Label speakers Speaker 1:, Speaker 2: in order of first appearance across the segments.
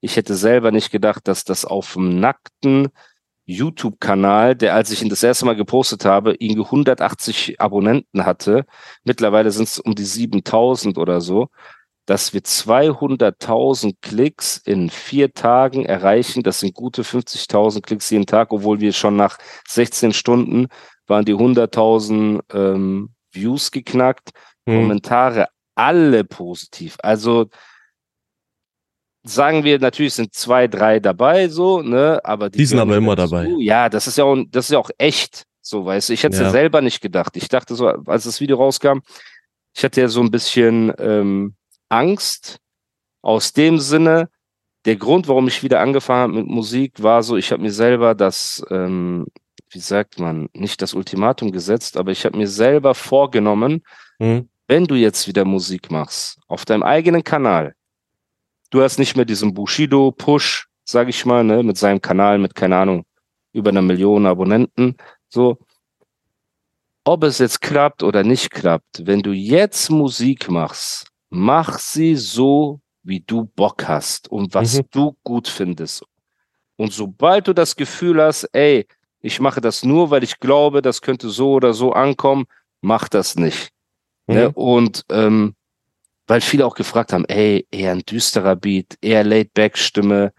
Speaker 1: Ich hätte selber nicht gedacht, dass das auf dem nackten YouTube-Kanal, der, als ich ihn das erste Mal gepostet habe, irgendwie 180 Abonnenten hatte. Mittlerweile sind es um die 7000 oder so, dass wir 200.000 Klicks in vier Tagen erreichen. Das sind gute 50.000 Klicks jeden Tag, obwohl wir schon nach 16 Stunden waren die 100.000 ähm, Views geknackt.
Speaker 2: Hm.
Speaker 1: Kommentare alle positiv. Also sagen wir, natürlich sind zwei, drei dabei, so, ne, aber die,
Speaker 2: Die sind aber immer
Speaker 1: dazu.
Speaker 2: dabei.
Speaker 1: Ja, das ist ja auch, das ist ja auch echt, so, weißt du. Ich hätte es ja.
Speaker 2: Ja.
Speaker 1: selber nicht gedacht. Ich dachte so, als das Video rauskam, ich hatte ja so ein bisschen ähm, Angst aus dem Sinne, der Grund, warum ich wieder angefangen habe mit Musik, war so, ich habe mir selber das, ähm, wie sagt man, nicht das Ultimatum gesetzt, aber ich habe mir selber vorgenommen,
Speaker 2: Hm.
Speaker 1: wenn du jetzt wieder Musik machst, auf deinem eigenen Kanal, du hast nicht mehr diesen Bushido-Push, sag ich mal, ne, mit seinem Kanal mit, keine Ahnung, über einer Million Abonnenten, so. Ob es jetzt klappt oder nicht klappt, wenn du jetzt Musik machst, mach sie so, wie du Bock hast und was
Speaker 2: Mhm.
Speaker 1: du gut findest. Und sobald du das Gefühl hast, ey, ich mache das nur, weil ich glaube, das könnte so oder so ankommen, mach das nicht. Ne?
Speaker 2: Mhm.
Speaker 1: Und ähm, weil viele auch gefragt haben, ey, eher ein düsterer Beat, eher Laid-Back-Stimme,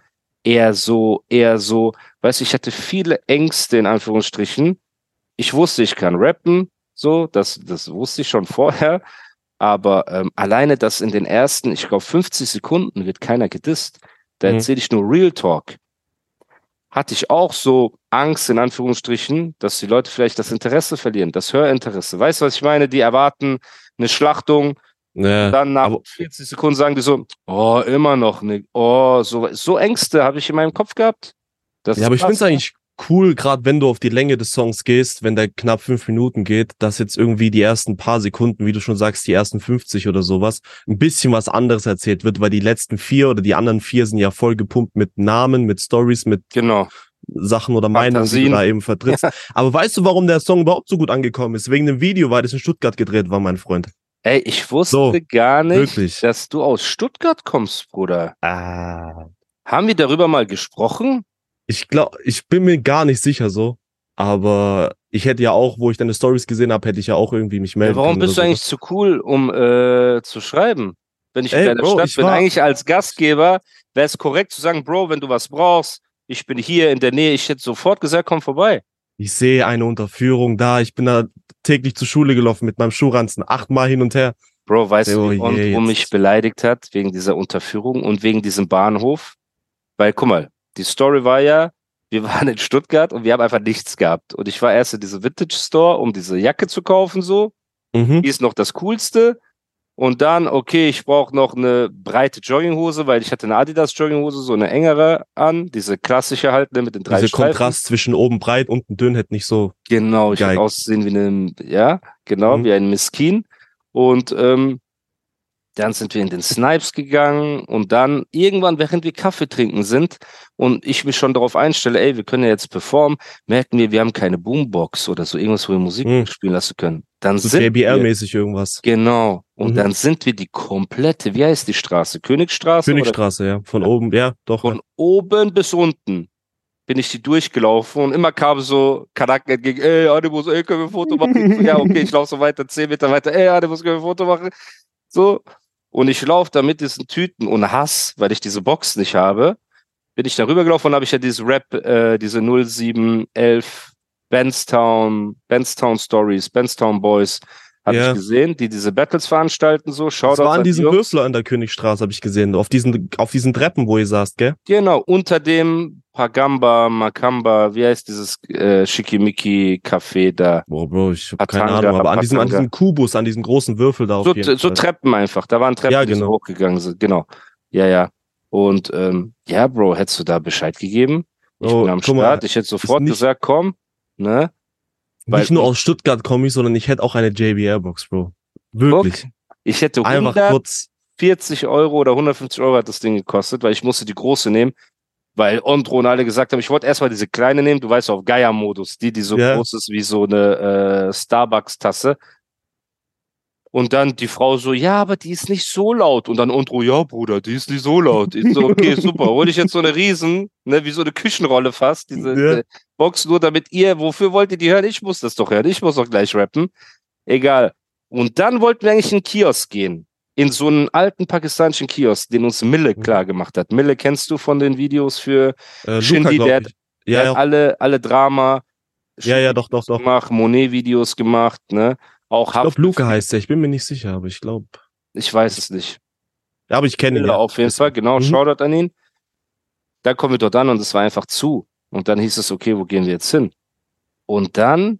Speaker 1: eher so, eher so. Weißt du, ich hatte viele Ängste in Anführungsstrichen. Ich wusste, ich kann rappen, so, das, das wusste ich schon vorher. Aber ähm, alleine das in den ersten, ich glaube, 50 Sekunden wird keiner gedisst. Da
Speaker 2: Mhm.
Speaker 1: erzähle ich nur Real Talk. Hatte ich auch so Angst, in Anführungsstrichen, dass die Leute vielleicht das Interesse verlieren, das Hörinteresse. Weißt du, was ich meine? Die erwarten eine Schlachtung,
Speaker 2: Ja,
Speaker 1: dann nach
Speaker 2: aber-
Speaker 1: 40 Sekunden sagen die so, oh, immer noch nicht. Oh, so, so Ängste habe ich in meinem Kopf gehabt. Das
Speaker 2: ja, aber ich
Speaker 1: krass,
Speaker 2: finde es eigentlich cool, gerade wenn du auf die Länge des Songs gehst, wenn der knapp fünf Minuten geht, dass jetzt irgendwie die ersten paar Sekunden, wie du schon sagst, die ersten 50 oder sowas, ein bisschen was anderes erzählt wird, weil die letzten vier oder die anderen vier sind ja voll gepumpt mit Namen, mit Stories, mit
Speaker 1: Genau.
Speaker 2: Sachen oder Meinungen, die du da eben vertrittst. Aber weißt du, warum der Song überhaupt so gut angekommen ist? Wegen dem Video, weil das in Stuttgart gedreht war, mein Freund.
Speaker 1: Ey, ich wusste
Speaker 2: So,
Speaker 1: gar nicht,
Speaker 2: wirklich.
Speaker 1: dass du aus Stuttgart kommst, Bruder.
Speaker 2: Ah.
Speaker 1: Haben wir darüber mal gesprochen?
Speaker 2: Ich glaube, ich bin mir gar nicht sicher so. Aber ich hätte ja auch, wo ich deine Stories gesehen habe, hätte ich ja auch irgendwie mich
Speaker 1: Ja,
Speaker 2: melden
Speaker 1: warum
Speaker 2: können.
Speaker 1: bist du
Speaker 2: oder
Speaker 1: eigentlich zu cool, um äh, zu schreiben? Wenn ich
Speaker 2: Ey,
Speaker 1: in deiner
Speaker 2: Bro,
Speaker 1: Stadt bin, eigentlich als Gastgeber wäre es korrekt zu sagen, Bro, wenn du was brauchst, ich bin hier in der Nähe, ich hätte sofort gesagt, komm vorbei.
Speaker 2: Ich sehe eine Unterführung da. Ich bin da täglich zur Schule gelaufen mit meinem Schuhranzen. Achtmal hin und her.
Speaker 1: Bro, weißt
Speaker 2: Oh
Speaker 1: du, wie
Speaker 2: jetzt.
Speaker 1: mich beleidigt hat wegen dieser Unterführung und wegen diesem Bahnhof? Weil, guck mal, die Story war ja, wir waren in Stuttgart und wir haben einfach nichts gehabt. Und ich war erst in diese Vintage Store, um diese Jacke zu kaufen, so.
Speaker 2: Mhm.
Speaker 1: Die ist noch das Coolste. Und dann, okay, ich brauche noch eine breite Jogginghose, weil ich hatte eine Adidas Jogginghose, so eine engere an, diese klassische halt, ne, mit den drei
Speaker 2: Dieser
Speaker 1: Streifen.
Speaker 2: Kontrast zwischen oben breit, unten dünn hätte nicht so.
Speaker 1: Genau, ich hätte aussehen wie ein, ja, genau,
Speaker 2: Mhm.
Speaker 1: wie ein Miskin. Und ähm, dann sind wir in den Snipes gegangen und dann irgendwann, während wir Kaffee trinken sind und ich mich schon darauf einstelle, ey, wir können ja jetzt performen, merken wir, wir haben keine Boombox oder so irgendwas, wo wir Musik
Speaker 2: Mhm.
Speaker 1: spielen lassen können. Dann
Speaker 2: So
Speaker 1: sind wir,
Speaker 2: JBL-mäßig irgendwas.
Speaker 1: genau, und
Speaker 2: Mhm.
Speaker 1: dann sind wir die komplette, wie heißt die Straße? Königstraße? Oder
Speaker 2: Königstraße, ja. Von oben, ja, doch.
Speaker 1: von oben bis unten bin ich die durchgelaufen und immer kam so Kanaken entgegen, ey, Animus, ey, können wir ein Foto machen? So, ja, okay, ich laufe so weiter, zehn Meter weiter, ey, Animus, können wir ein Foto machen? So. Und ich laufe da mit diesen Tüten und Hass, weil ich diese Box nicht habe, bin ich darüber gelaufen und habe ich ja diese Rap, äh, diese 0711 Benstown, Benstown Stories, Benstown Boys, habe
Speaker 2: Ja.
Speaker 1: ich gesehen, die diese Battles veranstalten, so,
Speaker 2: Das
Speaker 1: Shoutouts
Speaker 2: war an
Speaker 1: an die
Speaker 2: diesem
Speaker 1: Jungs.
Speaker 2: Würfler an der Königstraße, habe ich gesehen. Auf diesen, auf diesen Treppen, wo ihr saßt, gell?
Speaker 1: Genau, unter dem Pagamba, Makamba, wie heißt dieses äh, Schickimicki Café da?
Speaker 2: Boah, Bro, ich habe keine Ahnung, aber an diesem, an diesem Kubus, an diesem großen Würfel da auf
Speaker 1: So,
Speaker 2: jeden
Speaker 1: so
Speaker 2: Fall.
Speaker 1: Treppen einfach, da waren Treppen,
Speaker 2: Ja,
Speaker 1: die so
Speaker 2: genau.
Speaker 1: hochgegangen sind, genau. Ja, ja. Und ähm, ja, Bro, hättest du da Bescheid gegeben? Ich
Speaker 2: Oh,
Speaker 1: bin am
Speaker 2: guck mal,
Speaker 1: Start. ich hätte sofort gesagt, komm, ne? Weil-
Speaker 2: Nicht nur aus Stuttgart komme ich, sondern ich hätte auch eine JBL-Box, Bro. Wirklich.
Speaker 1: Guck, ich hätte
Speaker 2: Einfach
Speaker 1: 140
Speaker 2: kurz.
Speaker 1: Euro oder 150 Euro hat das Ding gekostet, weil ich musste die große nehmen, weil Ondro und alle gesagt haben, ich wollte erstmal diese kleine nehmen, du weißt auf Gaia-Modus, die, die so
Speaker 2: Ja.
Speaker 1: groß ist wie so eine äh, Starbucks-Tasse. Und dann die Frau so, ja, aber die ist nicht so laut. Und dann Ondro, ja, Bruder, die ist nicht so laut. Ich so, okay, super. Hol ich jetzt so eine Riesen, ne, wie so eine Küchenrolle fast, diese
Speaker 2: Ja.
Speaker 1: äh, Box, nur damit ihr, wofür wollt ihr die hören? Ich muss das doch hören. Ich muss doch gleich rappen. Egal. Und dann wollten wir eigentlich in den Kiosk gehen. In so einen alten pakistanischen Kiosk, den uns Mille
Speaker 2: Mhm.
Speaker 1: klar gemacht hat. Mille kennst du von den Videos für
Speaker 2: Äh, glaub
Speaker 1: der hat,
Speaker 2: Ja,
Speaker 1: der hat
Speaker 2: ja.
Speaker 1: alle, alle Drama.
Speaker 2: Ja, ja, doch, doch, doch.
Speaker 1: Gemacht, Monet-Videos gemacht, ne? Auch
Speaker 2: Ich glaube, Luca heißt er. Ich bin mir nicht sicher, aber ich glaube.
Speaker 1: Ich weiß es nicht.
Speaker 2: Ja, aber ich kenne ihn. Ja.
Speaker 1: auf jeden Fall, genau.
Speaker 2: Mhm.
Speaker 1: Shoutout an ihn. Dann kommen wir dort an und es war einfach zu. Und dann hieß es, okay, wo gehen wir jetzt hin? Und dann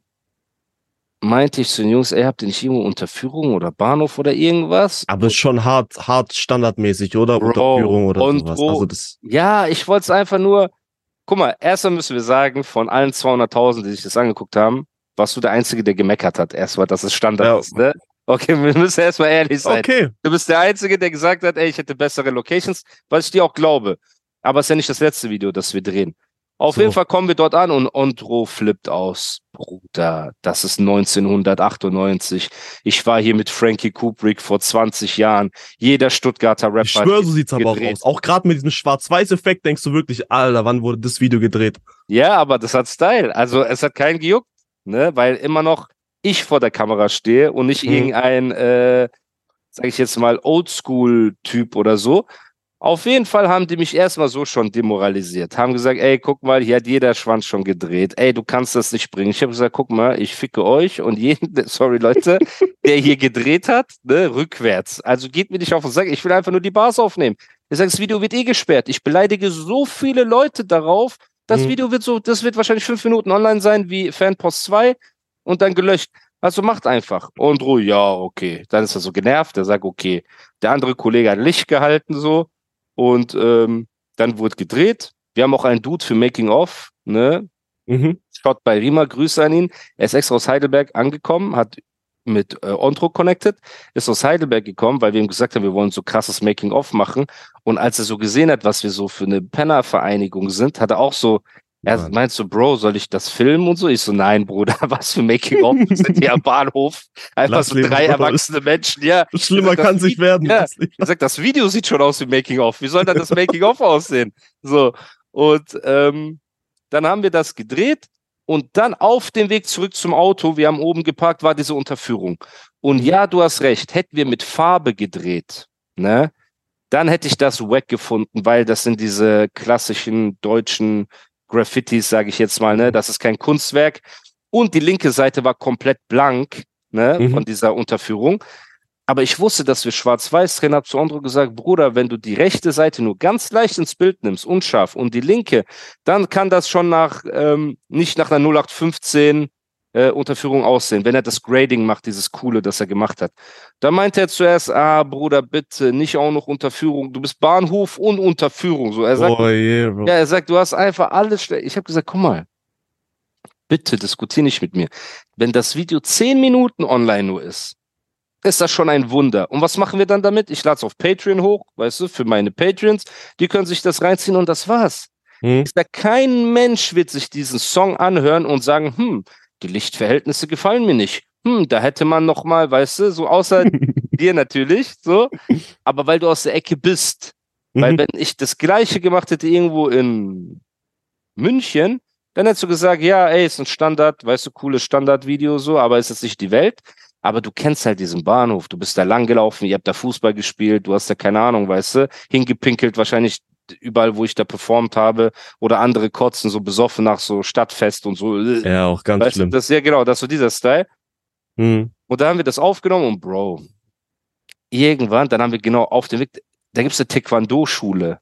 Speaker 1: meinte ich zu den Jungs, ey, habt ihr nicht irgendwo Unterführung oder Bahnhof oder irgendwas?
Speaker 2: Aber ist schon hart, hart standardmäßig, oder?
Speaker 1: Bro,
Speaker 2: Unterführung oder
Speaker 1: und
Speaker 2: sowas.
Speaker 1: Bro,
Speaker 2: Also das.
Speaker 1: Ja, ich wollte es einfach nur. Guck mal, erstmal müssen wir sagen, von allen 200.000, die sich das angeguckt haben, warst du der Einzige, der gemeckert hat. Erstmal, dass es Standard
Speaker 2: Ja.
Speaker 1: ist, ne? Okay, wir müssen erstmal ehrlich sein.
Speaker 2: Okay.
Speaker 1: Du bist der Einzige, der gesagt hat, ey, ich hätte bessere Locations, was ich dir auch glaube. Aber es ist ja nicht das letzte Video, das wir drehen. Auf
Speaker 2: So.
Speaker 1: jeden Fall kommen wir dort an und Ondro flippt aus. Bruder, das ist 1998. Ich war hier mit Frankie Kubrick vor 20 Jahren. Jeder Stuttgarter Rapper.
Speaker 2: Ich schwöre, so sieht's aber auch
Speaker 1: gedreht.
Speaker 2: aus. Auch gerade mit diesem Schwarz-Weiß-Effekt denkst du wirklich, Alter, wann wurde das Video gedreht?
Speaker 1: Ja, aber das hat Style. Also es hat keinen gejuckt, ne? Weil immer noch ich vor der Kamera stehe und nicht
Speaker 2: Mhm.
Speaker 1: irgendein, äh, sag ich jetzt mal, Oldschool-Typ oder so. Auf jeden Fall haben die mich erstmal so schon demoralisiert. Haben gesagt, ey, guck mal, hier hat jeder Schwanz schon gedreht. Ey, du kannst das nicht bringen. Ich habe gesagt, guck mal, ich ficke euch und jeden, sorry Leute, der hier gedreht hat, ne, rückwärts. Also geht mir nicht auf den Sack. Ich will einfach nur die Bars aufnehmen. Ich sage, das Video wird eh gesperrt. Ich beleidige so viele Leute darauf. Das
Speaker 2: Mhm.
Speaker 1: Video wird so, das wird wahrscheinlich fünf Minuten online sein wie Fanpost 2 und dann gelöscht. Also macht einfach. Und Ruhe, ja, okay. Dann ist er so genervt, er sagt, okay. Der andere Kollege hat Licht gehalten so und ähm, dann wurde gedreht. Wir haben auch einen Dude für Making of, ne?
Speaker 2: Mhm.
Speaker 1: Schaut bei Rima, Grüße an ihn. Er ist extra aus Heidelberg angekommen, hat mit äh, Ontro connected, ist aus Heidelberg gekommen, weil wir ihm gesagt haben, wir wollen so krasses Making-of machen. Und als er so gesehen hat, was wir so für eine Penner-Vereinigung sind, hat er auch so, er
Speaker 2: Mann.
Speaker 1: meint so, Bro, soll ich das filmen und so? Ich so, nein, Bruder, was für Making-of? Wir sind hier am Bahnhof. Einfach
Speaker 2: Lass
Speaker 1: so
Speaker 2: leben,
Speaker 1: drei
Speaker 2: Bruder.
Speaker 1: erwachsene Menschen, ja.
Speaker 2: Schlimmer
Speaker 1: Das
Speaker 2: kann es nicht werden.
Speaker 1: Ja. Er sagt, das Video sieht schon aus wie Making-of. Wie soll dann das Making-of aussehen? So. Und ähm, dann haben wir das gedreht und dann auf dem Weg zurück zum Auto, wir haben oben geparkt, war diese Unterführung. Und ja, du hast recht, hätten wir mit Farbe gedreht, ne? Dann hätte ich das wack gefunden, weil das sind diese klassischen deutschen Graffitis, sage ich jetzt mal, ne? Das ist kein Kunstwerk. Und die linke Seite war komplett blank, ne?
Speaker 2: Mhm.
Speaker 1: Von dieser Unterführung. Aber ich wusste, dass wir schwarz-weiß drehen, hab zu Andro gesagt, Bruder, wenn du die rechte Seite nur ganz leicht ins Bild nimmst, unscharf, und die linke, dann kann das schon nach, ähm, nicht nach einer 0815 äh, Unterführung aussehen, wenn er das Grading macht, dieses Coole, das er gemacht hat. Da meinte er zuerst, ah, Bruder, bitte, nicht auch noch Unterführung, du bist Bahnhof und Unterführung. So, er sagt,
Speaker 2: Oh Bro.
Speaker 1: ja, er sagt, du hast einfach alles schlecht. Ich habe gesagt, guck mal, bitte diskutier nicht mit mir. Wenn das Video zehn Minuten online nur ist, ist das schon ein Wunder. Und was machen wir dann damit? Ich lade es auf Patreon hoch, weißt du, für meine Patreons. Die können sich das reinziehen und das war's.
Speaker 2: Hm?
Speaker 1: Ich sag, kein Mensch wird sich diesen Song anhören und sagen, hm, die Lichtverhältnisse gefallen mir nicht. Hm, da hätte man noch mal, weißt du, so außer dir natürlich, so. Aber weil du aus der Ecke bist, weil
Speaker 2: Mhm.
Speaker 1: wenn ich das gleiche gemacht hätte irgendwo in München, dann hättest du gesagt, ja, ey, ist ein Standard, weißt du, cooles Standardvideo so, aber ist jetzt nicht die Welt. Aber du kennst halt diesen Bahnhof, du bist da langgelaufen, ihr habt da Fußball gespielt, du hast da keine Ahnung, weißt du, hingepinkelt wahrscheinlich überall, wo ich da performt habe oder andere kotzen so besoffen nach so Stadtfest und so.
Speaker 2: Ja, auch ganz
Speaker 1: weißt du,
Speaker 2: schlimm.
Speaker 1: das ja genau, das ist so dieser Style.
Speaker 2: Hm.
Speaker 1: Und da haben wir das aufgenommen und Bro, irgendwann, dann haben wir genau auf dem Weg, da gibt's eine Taekwondo-Schule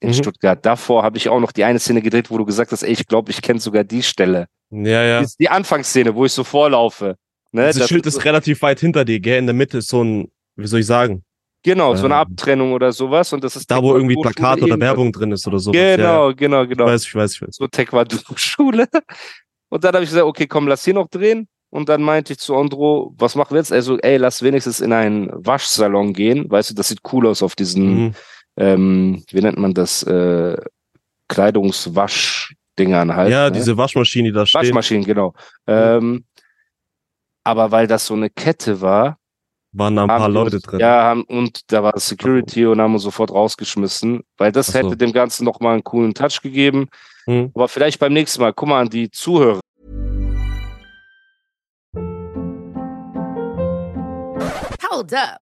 Speaker 1: in
Speaker 2: Mhm.
Speaker 1: Stuttgart. Davor habe ich auch noch die eine Szene gedreht, wo du gesagt hast, ey, ich glaube, ich kenne sogar die Stelle.
Speaker 2: Ja, ja.
Speaker 1: Die, ist die Anfangsszene, wo ich so vorlaufe. Ne?
Speaker 2: Das, Schild
Speaker 1: ist
Speaker 2: ist relativ weit hinter dir, gell? In der Mitte ist so ein, wie soll ich sagen?
Speaker 1: Genau, so eine
Speaker 2: Ähm,
Speaker 1: Abtrennung oder sowas. Und das ist
Speaker 2: Da, wo irgendwie Plakat oder. Werbung drin ist oder so.
Speaker 1: Genau, genau, genau.
Speaker 2: Ich weiß, ich weiß, ich weiß.
Speaker 1: so Taekwondo-Schule. Und dann habe ich gesagt, okay, komm, lass hier noch drehen. Und dann meinte ich zu Andro, was machen wir jetzt? Also, ey, lass wenigstens in einen Waschsalon gehen. Weißt du, das sieht cool aus auf diesen,
Speaker 2: Mhm.
Speaker 1: ähm, wie nennt man das, äh, Kleidungswaschdingern halt.
Speaker 2: Ja,
Speaker 1: ne?
Speaker 2: diese Waschmaschine, die da steht,
Speaker 1: Waschmaschinen, genau. Ähm, aber weil das so eine Kette war,
Speaker 2: waren da ein paar Leute
Speaker 1: uns-
Speaker 2: drin.
Speaker 1: Ja, haben, und da war Security und haben uns sofort rausgeschmissen, weil das
Speaker 2: so.
Speaker 1: hätte dem Ganzen nochmal einen coolen Touch gegeben.
Speaker 2: Mhm.
Speaker 1: Aber vielleicht beim nächsten Mal, guck mal an die Zuhörer.
Speaker 3: Hold up.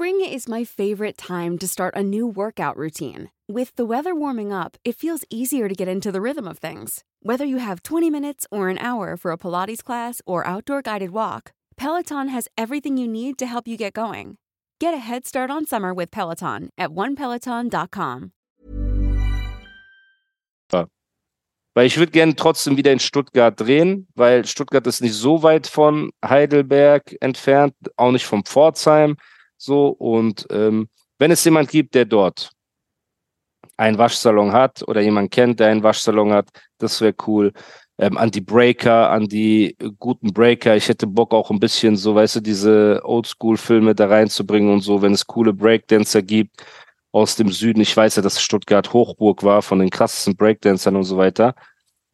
Speaker 4: Spring is my favorite time to start a new workout routine. With the weather warming up, it feels easier to get into the rhythm of things. Whether you have 20 minutes or an hour for a Pilates class or outdoor guided walk, Peloton has everything you need to help you get going. Get a head start on summer with Peloton at onepeloton.com.
Speaker 1: Weil ich würde gerne trotzdem wieder in Stuttgart drehen, weil Stuttgart ist nicht so weit von Heidelberg entfernt, auch nicht vom Pforzheim. So, und ähm, wenn es jemand gibt, der dort einen Waschsalon hat oder jemand kennt, der einen Waschsalon hat, das wäre cool. Ähm, an die Breaker, an die guten Breaker. Ich hätte Bock auch ein bisschen so, weißt du, diese Oldschool-Filme da reinzubringen und so, wenn es coole Breakdancer gibt aus dem Süden. Ich weiß ja, dass Stuttgart Hochburg war von den krassesten Breakdancern und so weiter.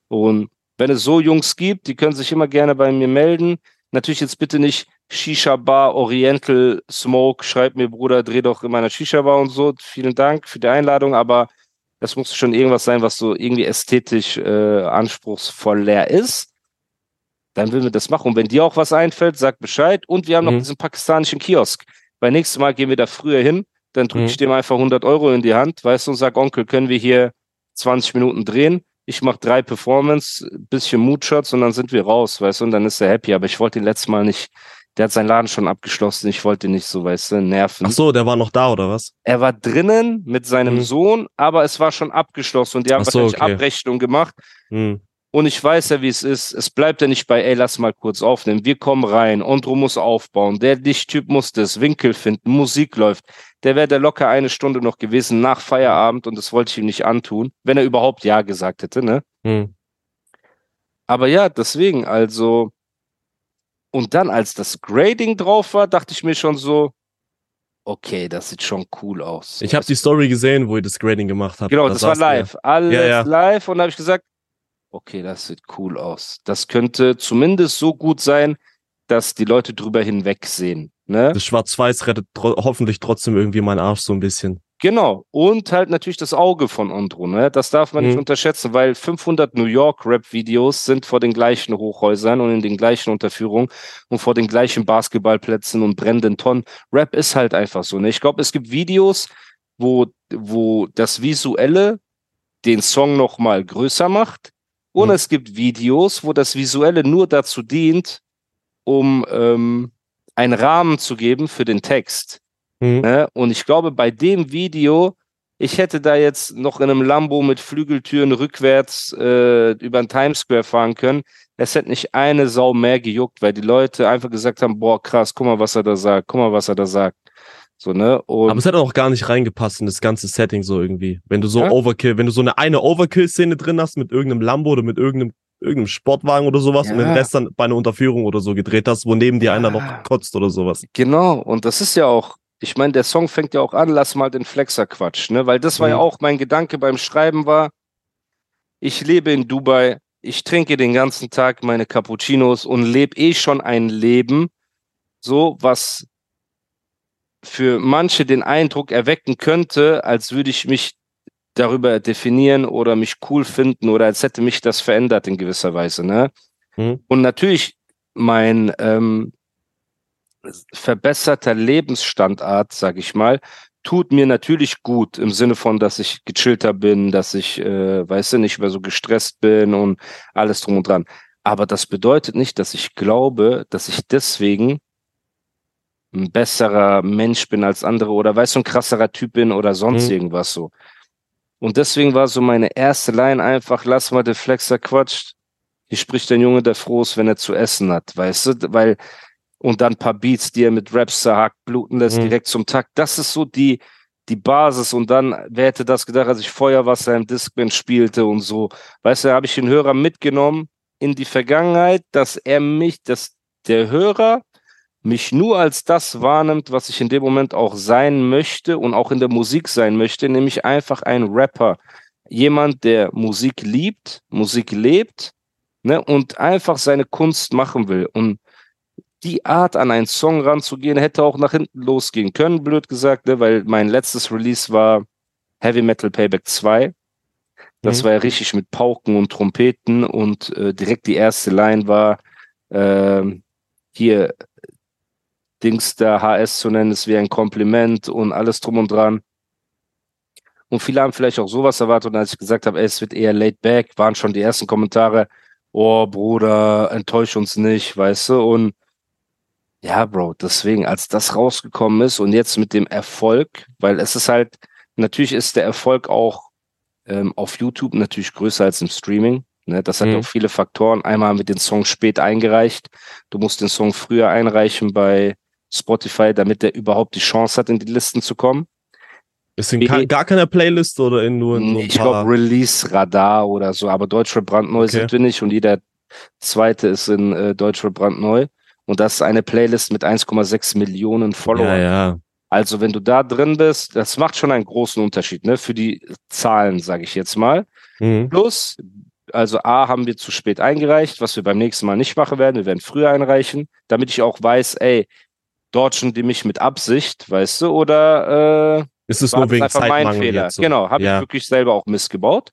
Speaker 1: Und wenn es so Jungs gibt, die können sich immer gerne bei mir melden. Natürlich jetzt bitte nicht Shisha Bar, Oriental Smoke. Schreib mir, Bruder, dreh doch in meiner Shisha Bar und so. Vielen Dank für die Einladung, aber das muss schon irgendwas sein, was so irgendwie ästhetisch äh, anspruchsvoller ist. Dann würden wir das machen. Und wenn dir auch was einfällt, sag Bescheid. Und wir haben noch
Speaker 2: Mhm.
Speaker 1: diesen pakistanischen Kiosk. Bei nächstes Mal gehen wir da früher hin. Dann drücke
Speaker 2: Mhm.
Speaker 1: ich dem einfach 100 Euro in die Hand, weißt du, und sag, Onkel, können wir hier 20 Minuten drehen? Ich mache drei Performance, bisschen Moodshots und dann sind wir raus, weißt du, und dann ist er happy. Aber ich wollte ihn letztes Mal nicht, der hat seinen Laden schon abgeschlossen, ich wollte ihn nicht so, weißt du, nerven.
Speaker 2: Ach so, der war noch da, oder was?
Speaker 1: Er war drinnen mit seinem
Speaker 2: Mhm.
Speaker 1: Sohn, aber es war schon abgeschlossen und die haben
Speaker 2: so,
Speaker 1: wahrscheinlich
Speaker 2: okay.
Speaker 1: Abrechnung gemacht.
Speaker 2: Hm.
Speaker 1: Und ich weiß ja, wie es ist. Es bleibt ja nicht bei, ey, lass mal kurz aufnehmen. Wir kommen rein. Ondro muss aufbauen. Der Lichttyp muss das Winkel finden. Musik läuft. Der wäre da locker eine Stunde noch gewesen nach Feierabend und das wollte ich ihm nicht antun, wenn er überhaupt Ja gesagt hätte, ne?
Speaker 2: Hm.
Speaker 1: Aber ja, deswegen, also. Und dann, als das Grading drauf war, dachte ich mir schon so, okay, das sieht schon cool aus.
Speaker 2: Ich habe die Story gesehen, wo ihr das Grading gemacht habt.
Speaker 1: Genau,
Speaker 2: Da
Speaker 1: das war live. Alles
Speaker 2: Ja, ja.
Speaker 1: live. Und da habe ich gesagt, okay, das sieht cool aus. Das könnte zumindest so gut sein, dass die Leute drüber hinwegsehen. Ne?
Speaker 2: Das Schwarz-Weiß rettet tro hoffentlich trotzdem irgendwie meinen Arsch so ein bisschen.
Speaker 1: Genau. Und halt natürlich das Auge von Ondro. Ne? Das darf man nicht
Speaker 2: Mhm.
Speaker 1: unterschätzen, weil 500 New York Rap-Videos sind vor den gleichen Hochhäusern und in den gleichen Unterführungen und vor den gleichen Basketballplätzen und brennenden Tonnen. Rap ist halt einfach so. Ne? Ich glaube, es gibt Videos, wo, wo das Visuelle den Song noch mal größer macht. Und
Speaker 2: Mhm.
Speaker 1: es gibt Videos, wo das Visuelle nur dazu dient, um ähm, einen Rahmen zu geben für den Text.
Speaker 2: Hm.
Speaker 1: Ne? Und ich glaube, bei dem Video, ich hätte da jetzt noch in einem Lambo mit Flügeltüren rückwärts äh, über den Times Square fahren können. Es hätte nicht eine Sau mehr gejuckt, weil die Leute einfach gesagt haben, boah, krass, guck mal, was er da sagt, guck mal, was er da sagt. So, ne? Und
Speaker 2: Aber es hat auch gar nicht reingepasst in das ganze Setting so irgendwie. Wenn du so
Speaker 1: Ja?
Speaker 2: Overkill, wenn du so eine eine Overkill-Szene drin hast mit irgendeinem Lambo oder mit irgendeinem, irgendeinem Sportwagen oder sowas und
Speaker 1: Ja.
Speaker 2: den Rest dann bei einer Unterführung oder so gedreht hast, wo neben dir
Speaker 1: Ja.
Speaker 2: einer noch kotzt oder sowas.
Speaker 1: Genau, und das ist ja auch, ich meine, der Song fängt ja auch an, lass mal den Flexer Quatsch, ne? Weil das war ja
Speaker 2: Mhm.
Speaker 1: auch mein Gedanke beim Schreiben war, ich lebe in Dubai, ich trinke den ganzen Tag meine Cappuccinos und lebe eh schon ein Leben, so was für manche den Eindruck erwecken könnte, als würde ich mich darüber definieren oder mich cool finden oder als hätte mich das verändert in gewisser Weise, ne?
Speaker 2: Mhm.
Speaker 1: Und natürlich mein ähm, verbesserter Lebensstandard, sag ich mal, tut mir natürlich gut im Sinne von, dass ich gechillter bin, dass ich, äh, weißt du, nicht mehr so gestresst bin und alles drum und dran. Aber das bedeutet nicht, dass ich glaube, dass ich deswegen ein besserer Mensch bin als andere oder weißt du, ein krasserer Typ bin oder sonst
Speaker 2: Mhm.
Speaker 1: irgendwas so. Und deswegen war so meine erste Line einfach, lass mal den Flexer quatscht. Hier spricht ein Junge, der froh ist, wenn er zu essen hat, weißt du, weil, und dann ein paar Beats, die er mit Raps zerhackt, bluten lässt,
Speaker 2: Mhm.
Speaker 1: direkt zum Takt. Das ist so die, die Basis. Und dann, wer hätte das gedacht, als ich Feuerwasser im Discman spielte und so. Weißt du, da habe ich den Hörer mitgenommen in die Vergangenheit, dass er mich, dass der Hörer mich nur als das wahrnimmt, was ich in dem Moment auch sein möchte und auch in der Musik sein möchte, nämlich einfach ein Rapper. Jemand, der Musik liebt, Musik lebt ne, und einfach seine Kunst machen will. Und die Art, an einen Song ranzugehen, hätte auch nach hinten losgehen können, blöd gesagt, ne, weil mein letztes Release war Heavy Metal Payback 2. Das
Speaker 2: Mhm.
Speaker 1: war ja richtig mit Pauken und Trompeten und äh, direkt die erste Line war ähm, hier Dings der HS zu nennen, ist wie ein Kompliment und alles drum und dran. Und viele haben vielleicht auch sowas erwartet. Und als ich gesagt habe, ey, es wird eher laid back, waren schon die ersten Kommentare, oh Bruder, enttäusch uns nicht, weißt du? Und ja, Bro, deswegen, als das rausgekommen ist und jetzt mit dem Erfolg, weil es ist halt, natürlich ist der Erfolg auch ähm, auf YouTube natürlich größer als im Streaming. Ne? Das hat
Speaker 2: Mhm.
Speaker 1: auch viele Faktoren. Einmal wir den Song spät eingereicht. Du musst den Song früher einreichen bei Spotify, damit der überhaupt die Chance hat, in die Listen zu kommen.
Speaker 2: Ist in ka- gar keiner Playlist oder in nur in so ein
Speaker 1: ich glaube Release-Radar oder so, aber Deutschrap brandneu
Speaker 2: Okay.
Speaker 1: sind wir nicht und jeder zweite ist in äh, Deutschrap brandneu. Und das ist eine Playlist mit 1,6 Millionen Followern.
Speaker 2: ja, ja.
Speaker 1: Also wenn du da drin bist, das macht schon einen großen Unterschied, ne? Für die Zahlen, sage ich jetzt mal.
Speaker 2: Mhm.
Speaker 1: Plus, also A haben wir zu spät eingereicht, was wir beim nächsten Mal nicht machen werden. Wir werden früher einreichen, damit ich auch weiß, ey, dodgen die mich mit Absicht, weißt du, oder äh,
Speaker 2: Ist es
Speaker 1: war
Speaker 2: nur wegen
Speaker 1: einfach mein
Speaker 2: Zeitmangel
Speaker 1: Fehler.
Speaker 2: so?
Speaker 1: Genau, habe
Speaker 2: Ja.
Speaker 1: ich wirklich selber auch missgebaut.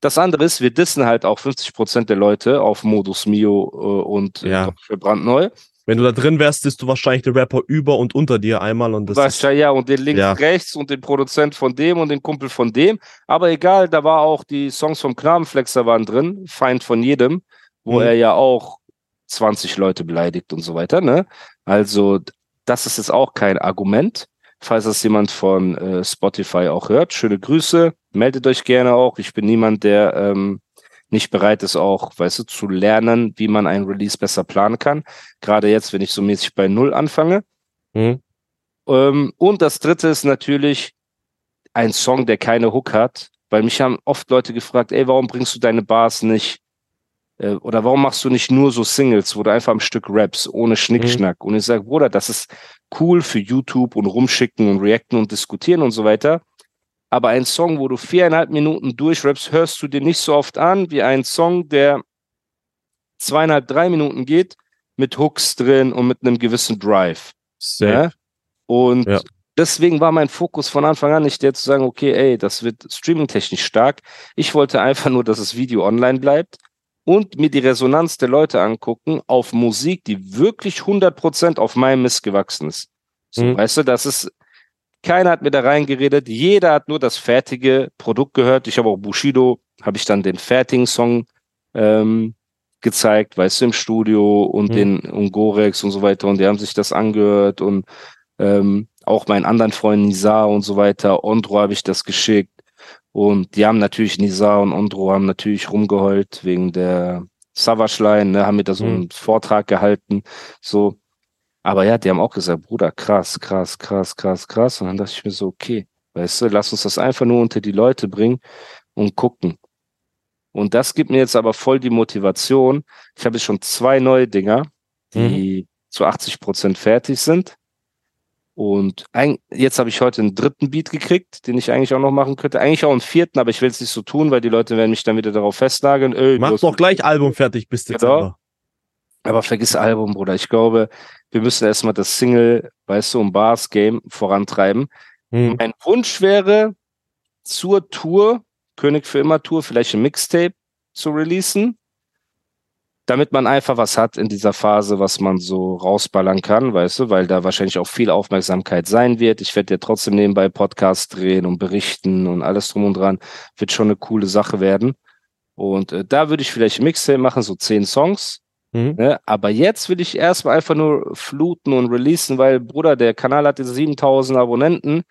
Speaker 1: Das andere ist, wir dissen halt auch 50 Prozent der Leute auf Modus Mio äh, und
Speaker 2: Ja.
Speaker 1: Brandneu.
Speaker 2: Wenn du da drin wärst, bist du wahrscheinlich den Rapper über und unter dir einmal und das
Speaker 1: ja, ja, und den links
Speaker 2: Ja.
Speaker 1: rechts und den Produzent von dem und den Kumpel von dem. Aber egal, da war auch die Songs vom Knabenflexer waren drin, Feind von jedem, wo
Speaker 2: Mhm.
Speaker 1: er ja auch 20 Leute beleidigt und so weiter, ne? Also, das ist jetzt auch kein Argument. Falls das jemand von äh, Spotify auch hört, schöne Grüße, meldet euch gerne auch. Ich bin niemand, der ähm, nicht bereit ist, auch, weißt du, zu lernen, wie man ein Release besser planen kann. Gerade jetzt, wenn ich so mäßig bei Null anfange.
Speaker 2: Mhm.
Speaker 1: Ähm, und das dritte ist natürlich ein Song, der keine Hook hat, weil mich haben oft Leute gefragt, ey, warum bringst du deine Bars nicht äh, oder warum machst du nicht nur so Singles, wo du einfach am Stück raps, ohne Schnickschnack? Und ich sage, Bruder, das ist cool für YouTube und rumschicken und reacten und diskutieren und so weiter. Aber ein Song, wo du viereinhalb Minuten durchrappst, hörst du dir nicht so oft an wie ein Song, der zweieinhalb, drei Minuten geht, mit Hooks drin und mit einem gewissen Drive. Ja? Und
Speaker 2: Ja.
Speaker 1: deswegen war mein Fokus von Anfang an nicht der zu sagen, okay, ey, das wird streamingtechnisch stark. Ich wollte einfach nur, dass das Video online bleibt und mir die Resonanz der Leute angucken auf Musik, die wirklich 100% auf meinem Mist gewachsen ist. So,
Speaker 2: Mhm.
Speaker 1: weißt du, das ist, keiner hat mir da reingeredet, jeder hat nur das fertige Produkt gehört. Ich habe auch Bushido, habe ich dann den fertigen Song ähm, gezeigt, weißt du, im Studio und
Speaker 2: Mhm.
Speaker 1: den und Gorex und so weiter und die haben sich das angehört und ähm, auch meinen anderen Freunden Nizar und so weiter, Ondro habe ich das geschickt und die haben natürlich, Nizar und Ondro haben natürlich rumgeheult wegen der Savage Line, ne, haben mir da so
Speaker 2: Mhm.
Speaker 1: einen Vortrag gehalten, so. Aber ja, die haben auch gesagt, Bruder, krass, krass, krass, krass, krass. Und dann dachte ich mir so, okay, weißt du, lass uns das einfach nur unter die Leute bringen und gucken. Und das gibt mir jetzt aber voll die Motivation. Ich habe jetzt schon zwei neue Dinger, die zu 80 Prozent fertig sind. Und ein, jetzt habe ich heute einen dritten Beat gekriegt, den ich eigentlich auch noch machen könnte. Eigentlich auch einen vierten, aber ich will es nicht so tun, weil die Leute werden mich dann wieder darauf festnageln.
Speaker 2: Mach doch gleich Album fertig bis
Speaker 1: Genau. Aber vergiss Album, Bruder. Ich glaube, wir müssen erstmal das Single, weißt du, und Bars Game vorantreiben.
Speaker 2: Mhm.
Speaker 1: Mein Wunsch wäre, zur Tour, König für immer Tour, vielleicht ein Mixtape zu releasen. damit man einfach was hat in dieser Phase, was man so rausballern kann, weißt du, weil da wahrscheinlich auch viel Aufmerksamkeit sein wird. Ich werde ja trotzdem nebenbei Podcast drehen und berichten und alles drum und dran. Wird schon eine coole Sache werden. Und äh, da würde ich vielleicht Mixtape machen, so zehn Songs. Mhm. Ne? Aber jetzt will ich erstmal einfach nur fluten und releasen, weil, Bruder, der Kanal hat jetzt 7000 Abonnenten.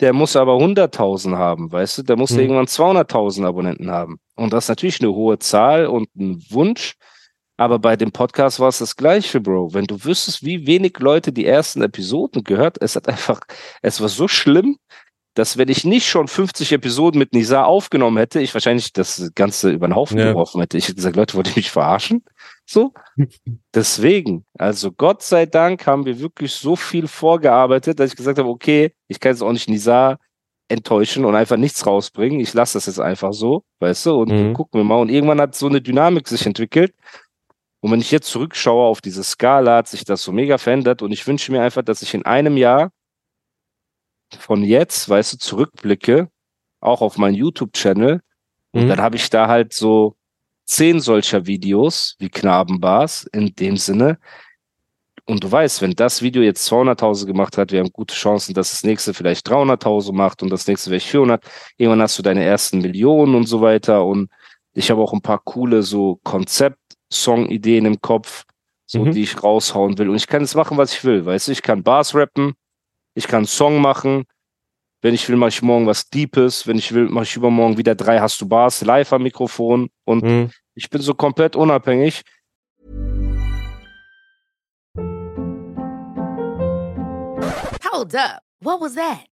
Speaker 1: Der muss aber 100.000 haben, weißt du? Der muss mhm. irgendwann 200.000 Abonnenten haben. Und das ist natürlich eine hohe Zahl und ein Wunsch. Aber bei dem Podcast war es das Gleiche, Bro. Wenn du wüsstest, wie wenig Leute die ersten Episoden gehört, es hat einfach, es war so schlimm, dass wenn ich nicht schon 50 Episoden mit Nisa aufgenommen hätte, ich wahrscheinlich das Ganze über den Haufen ja. geworfen hätte. Ich hätte gesagt, Leute, wollt ihr mich verarschen? So. Deswegen, also Gott sei Dank haben wir wirklich so viel vorgearbeitet, dass ich gesagt habe, okay, ich kann jetzt auch nicht Nisa enttäuschen und einfach nichts rausbringen. Ich lasse das jetzt einfach so, weißt du, und mhm. gucken wir mal. Und irgendwann hat so eine Dynamik sich entwickelt. Und wenn ich jetzt zurückschaue auf diese Skala, hat sich das so mega verändert. Und ich wünsche mir einfach, dass ich in einem Jahr von jetzt, weißt du, zurückblicke, auch auf meinen YouTube-Channel. Und mhm. dann habe ich da halt so zehn solcher Videos wie Knabenbars in dem Sinne, und du weißt, wenn das Video jetzt 200.000 gemacht hat, wir haben gute Chancen, dass das nächste vielleicht 300.000 macht und das nächste vielleicht 400. Irgendwann hast du deine ersten Millionen und so weiter. Und ich habe auch ein paar coole so Konzept-Song-Ideen im Kopf, so mhm. die ich raushauen will. Und ich kann jetzt machen, was ich will. Weißt du, ich kann Bars rappen, ich kann Song machen. Wenn ich will, mache ich morgen was Deepes. Wenn ich will, mache ich übermorgen wieder drei Hast du Bars live am Mikrofon. Und mhm. ich bin so komplett unabhängig.
Speaker 3: Hold up. What was that?